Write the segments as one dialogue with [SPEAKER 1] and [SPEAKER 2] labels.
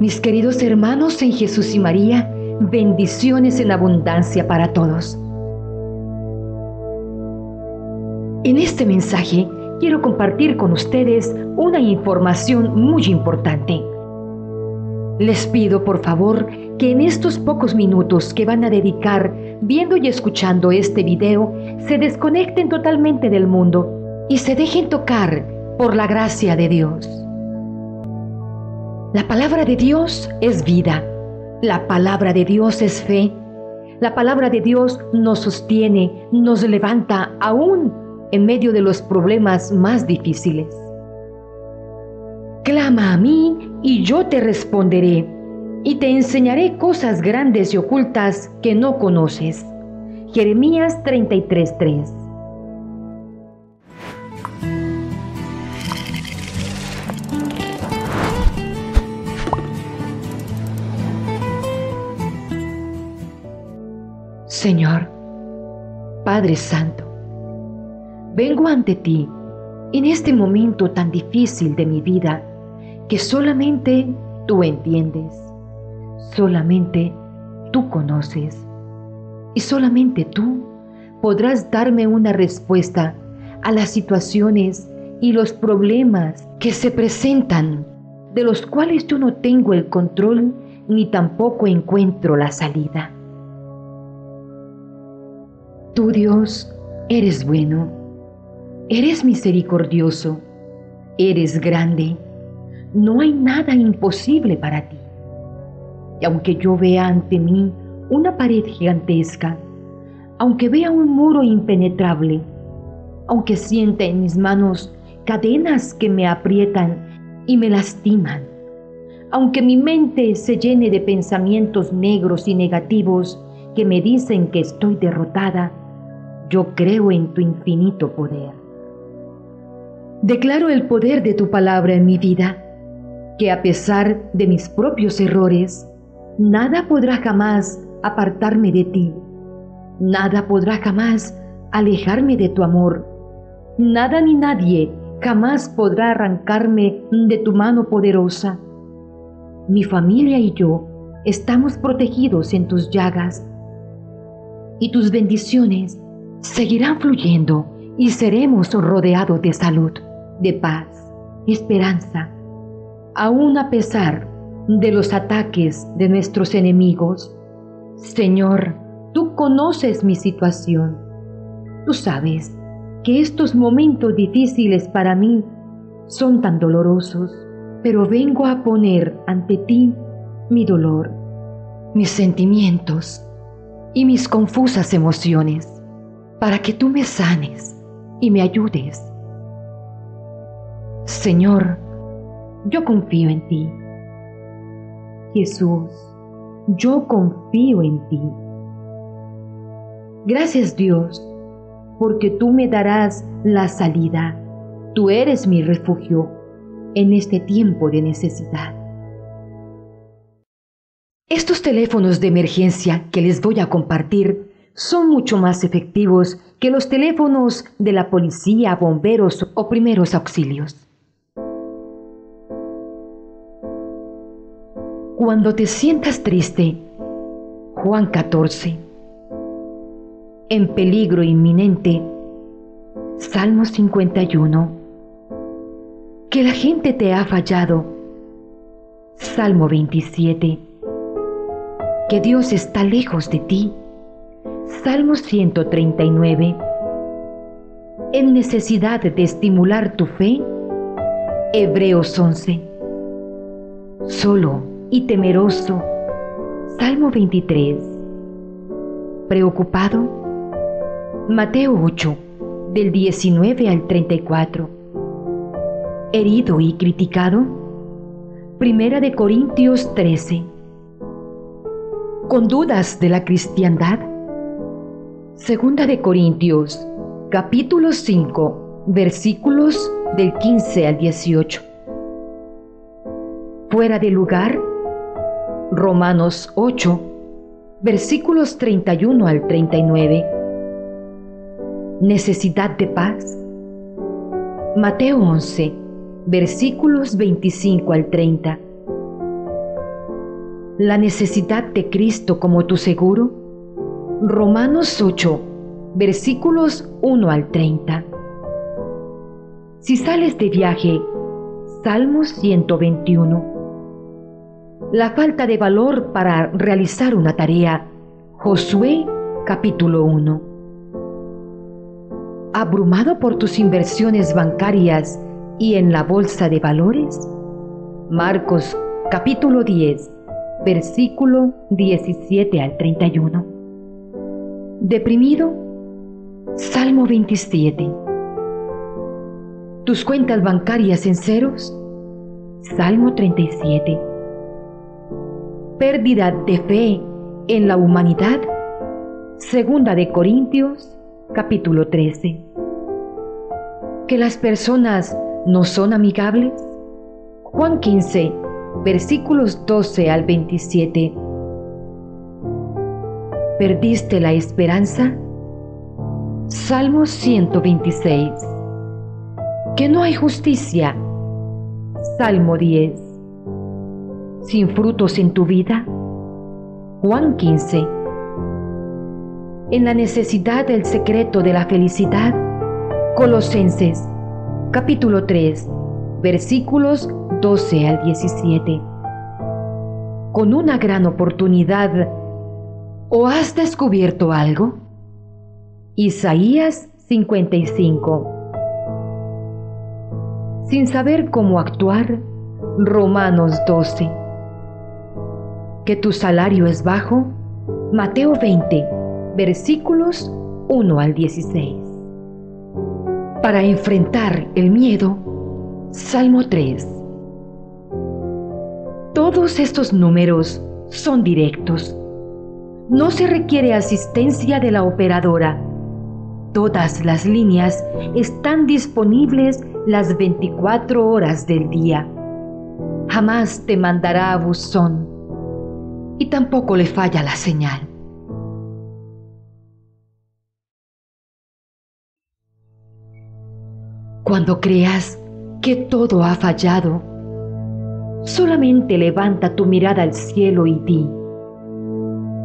[SPEAKER 1] Mis queridos hermanos en Jesús y María, bendiciones en abundancia para todos. En este mensaje quiero compartir con ustedes una información muy importante. Les pido por favor que en estos pocos minutos que van a dedicar viendo y escuchando este video se desconecten totalmente del mundo y se dejen tocar por la gracia de Dios. La palabra de Dios es vida. La palabra de Dios es fe. La palabra de Dios nos sostiene, nos levanta aún en medio de los problemas más difíciles. Clama a mí y yo te responderé y te enseñaré cosas grandes y ocultas que no conoces. Jeremías 33:3 Señor, Padre Santo, vengo ante ti en este momento tan difícil de mi vida que solamente tú entiendes, solamente tú conoces y solamente tú podrás darme una respuesta a las situaciones y los problemas que se presentan, de los cuales yo no tengo el control ni tampoco encuentro la salida. Tú Dios eres bueno, eres misericordioso, eres grande, no hay nada imposible para ti. Y aunque yo vea ante mí una pared gigantesca, aunque vea un muro impenetrable, aunque sienta en mis manos cadenas que me aprietan y me lastiman, aunque mi mente se llene de pensamientos negros y negativos que me dicen que estoy derrotada, yo creo en tu infinito poder. Declaro el poder de tu palabra en mi vida, que a pesar de mis propios errores, nada podrá jamás apartarme de ti, nada podrá jamás alejarme de tu amor, nada ni nadie jamás podrá arrancarme de tu mano poderosa. Mi familia y yo estamos protegidos en tus llagas y tus bendiciones seguirán fluyendo y seremos rodeados de salud, de paz, esperanza, aun a pesar de los ataques de nuestros enemigos. Señor, tú conoces mi situación. Tú sabes que estos momentos difíciles para mí son tan dolorosos, pero vengo a poner ante ti mi dolor, mis sentimientos y mis confusas emociones para que tú me sanes y me ayudes. Señor, yo confío en ti. Jesús, yo confío en ti. Gracias Dios, porque tú me darás la salida. Tú eres mi refugio en este tiempo de necesidad. Estos teléfonos de emergencia que les voy a compartir son mucho más efectivos que los teléfonos de la policía, bomberos o primeros auxilios. Cuando te sientas triste, Juan 14, en peligro inminente, Salmo 51, que la gente te ha fallado, Salmo 27, que Dios está lejos de ti, Salmo 139. En necesidad de estimular tu fe, Hebreos 11. Solo y temeroso, Salmo 23. Preocupado, Mateo 8, del 19 al 34. Herido y criticado, Primera de Corintios 13. Con dudas de la cristiandad, Segunda de Corintios, capítulo 5, versículos del 15 al 18. Fuera de lugar, Romanos 8, versículos 31 al 39. Necesidad de paz. Mateo 11, versículos 25 al 30. la necesidad de Cristo como tu seguro? Romanos 8, versículos 1 al 30. Si sales de viaje, Salmos 121. La falta de valor para realizar una tarea, Josué capítulo 1. ¿Abrumado por tus inversiones bancarias y en la bolsa de valores? Marcos capítulo 10, versículo 17 al 31. Deprimido, Salmo 27. ¿Tus cuentas bancarias en ceros? Salmo 37. Pérdida de fe en la humanidad. Segunda de Corintios, capítulo 13. Que las personas no son amigables. Juan 15, versículos 12 al 27. ¿Perdiste la esperanza? Salmo 126. Que no hay justicia. Salmo 10. Sin frutos en tu vida. Juan 15. En la necesidad del secreto de la felicidad. Colosenses capítulo 3, versículos 12 al 17. Con una gran oportunidad, ¿o has descubierto algo? Isaías 55. Sin saber cómo actuar, Romanos 12. Que tu salario es bajo, Mateo 20, versículos 1 al 16. Para enfrentar el miedo, Salmo 3. Todos estos números son directos. No se requiere asistencia de la operadora. Todas las líneas están disponibles las 24 horas del día. Jamás te mandará a buzón y tampoco le falla la señal. Cuando creas que todo ha fallado, solamente levanta tu mirada al cielo y di,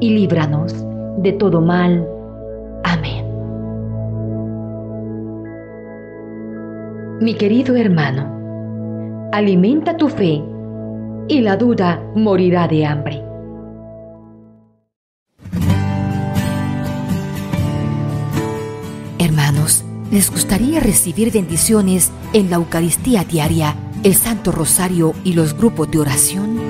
[SPEAKER 1] y líbranos de todo mal. Amén. Mi querido hermano, alimenta tu fe y la duda morirá de hambre.
[SPEAKER 2] Hermanos, ¿Les gustaría recibir bendiciones en la Eucaristía diaria, el Santo Rosario y los grupos de oración?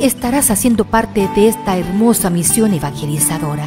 [SPEAKER 2] estarás haciendo parte de esta hermosa misión evangelizadora.